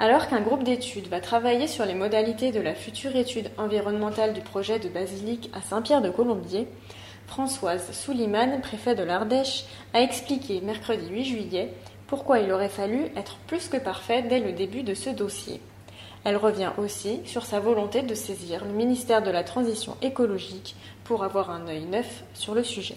Alors qu'un groupe d'études va travailler sur les modalités de la future étude environnementale du projet de basilique à Saint-Pierre-de-Colombier, Françoise Souliman, préfet de l'Ardèche, a expliqué mercredi 8 juillet pourquoi il aurait fallu être plus que parfait dès le début de ce dossier. Elle revient aussi sur sa volonté de saisir le ministère de la Transition écologique pour avoir un œil neuf sur le sujet.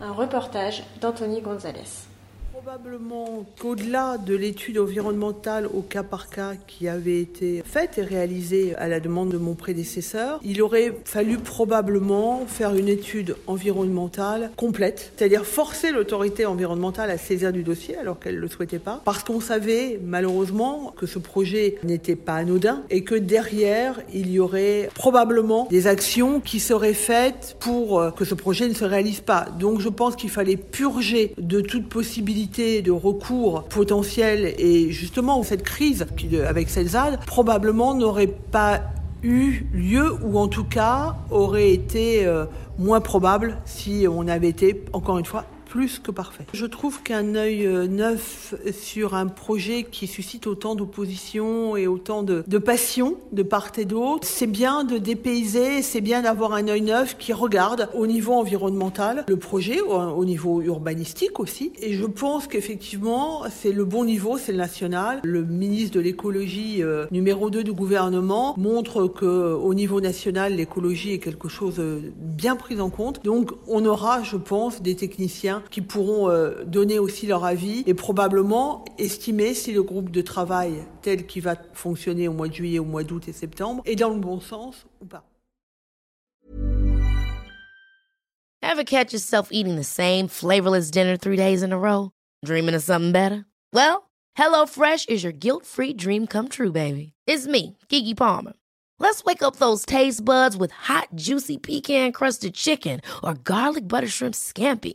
Un reportage d'Anthony Gonzalez. Probablement qu'au-delà de l'étude environnementale au cas par cas qui avait été faite et réalisée à la demande de mon prédécesseur, il aurait fallu probablement faire une étude environnementale complète, c'est-à-dire forcer l'autorité environnementale à saisir du dossier alors qu'elle ne le souhaitait pas, parce qu'on savait malheureusement que ce projet n'était pas anodin et que derrière, il y aurait probablement des actions qui seraient faites pour euh, que ce projet ne se réalise pas. Donc je pense qu'il fallait purger de toute possibilité de recours potentiels et justement cette crise avec Celsad probablement n'aurait pas eu lieu ou en tout cas aurait été euh, moins probable si on avait été encore une fois plus que parfait. Je trouve qu'un œil euh, neuf sur un projet qui suscite autant d'opposition et autant de, passion de part et d'autre, c'est bien de dépayser, c'est bien d'avoir un œil neuf qui regarde au niveau environnemental le projet, au, niveau urbanistique aussi. Et je pense qu'effectivement, c'est le bon niveau, c'est le national. Le ministre de l'écologie euh, numéro 2 du gouvernement montre que au niveau national, l'écologie est quelque chose euh, bien pris en compte. Donc on aura, je pense, des techniciens qui pourront euh, donner aussi leur avis et probablement estimer si le groupe de travail tel qu'il va fonctionner au mois de juillet, au mois d'août et septembre est dans le bon sens ou pas. Ever catch yourself eating the same flavorless dinner three days in a row? Dreaming of something better? Well, HelloFresh is your guilt-free dream come true, baby. It's me, Kiki Palmer. Let's wake up those taste buds with hot, juicy pecan-crusted chicken or garlic butter shrimp scampi.